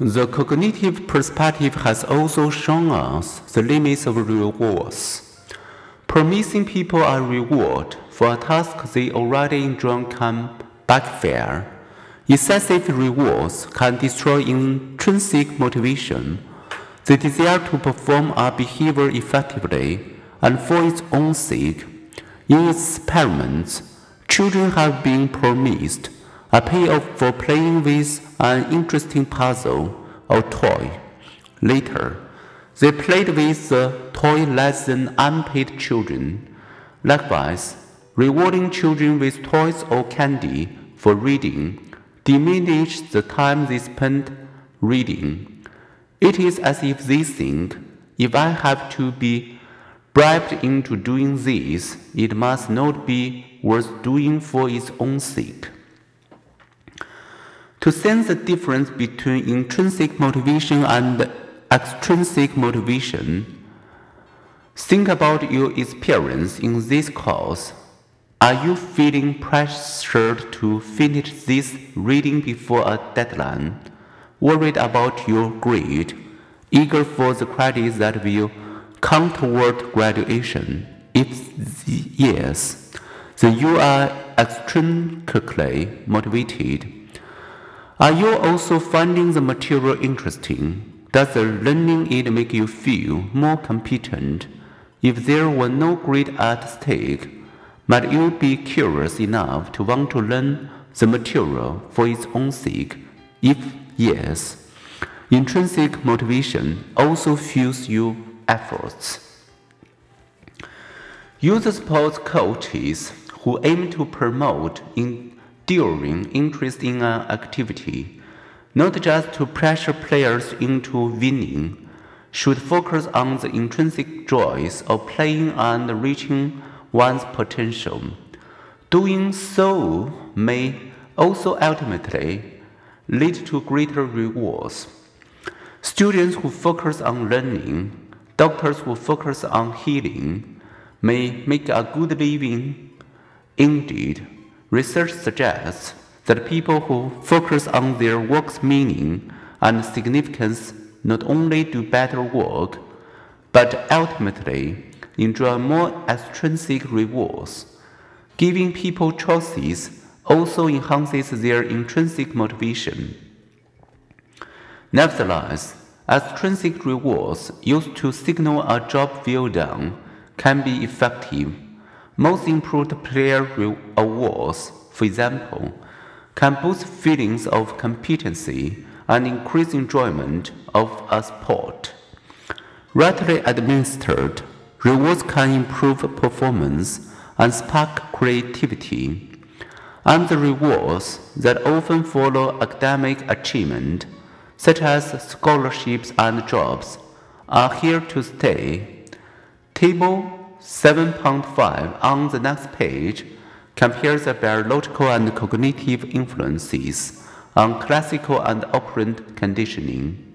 The cognitive perspective has also shown us the limits of rewards. Promising people a reward for a task they already enjoy can backfire. Excessive rewards can destroy intrinsic motivation, the desire to perform a behavior effectively and for its own sake. In experiments, children have been promised a payoff for playing with an interesting puzzle or toy. Later, they played with the toy less than unpaid children. Likewise, rewarding children with toys or candy for reading diminished the time they spent reading. It is as if they think if I have to be bribed into doing this, it must not be worth doing for its own sake. To sense the difference between intrinsic motivation and extrinsic motivation, think about your experience in this course. Are you feeling pressured to finish this reading before a deadline, worried about your grade, eager for the credits that will count toward graduation? If yes, then you are extrinsically motivated. Are you also finding the material interesting? Does the learning it make you feel more competent? If there were no grade at stake, might you be curious enough to want to learn the material for its own sake? If yes, intrinsic motivation also fuels your efforts. User sports coaches who aim to promote in enduring interest in an activity, not just to pressure players into winning, should focus on the intrinsic joys of playing and reaching one's potential. Doing so may also ultimately lead to greater rewards. Students who focus on learning, doctors who focus on healing, may make a good living. Indeed, Research suggests that people who focus on their work's meaning and significance not only do better work, but ultimately enjoy more extrinsic rewards. Giving people choices also enhances their intrinsic motivation. Nevertheless, extrinsic rewards used to signal a job well done can be effective most improved player awards, for example, can boost feelings of competency and increase enjoyment of a sport. Rightly administered, rewards can improve performance and spark creativity. And the rewards that often follow academic achievement, such as scholarships and jobs, are here to stay. Table 7.5 on the next page compares the biological and cognitive influences on classical and operant conditioning.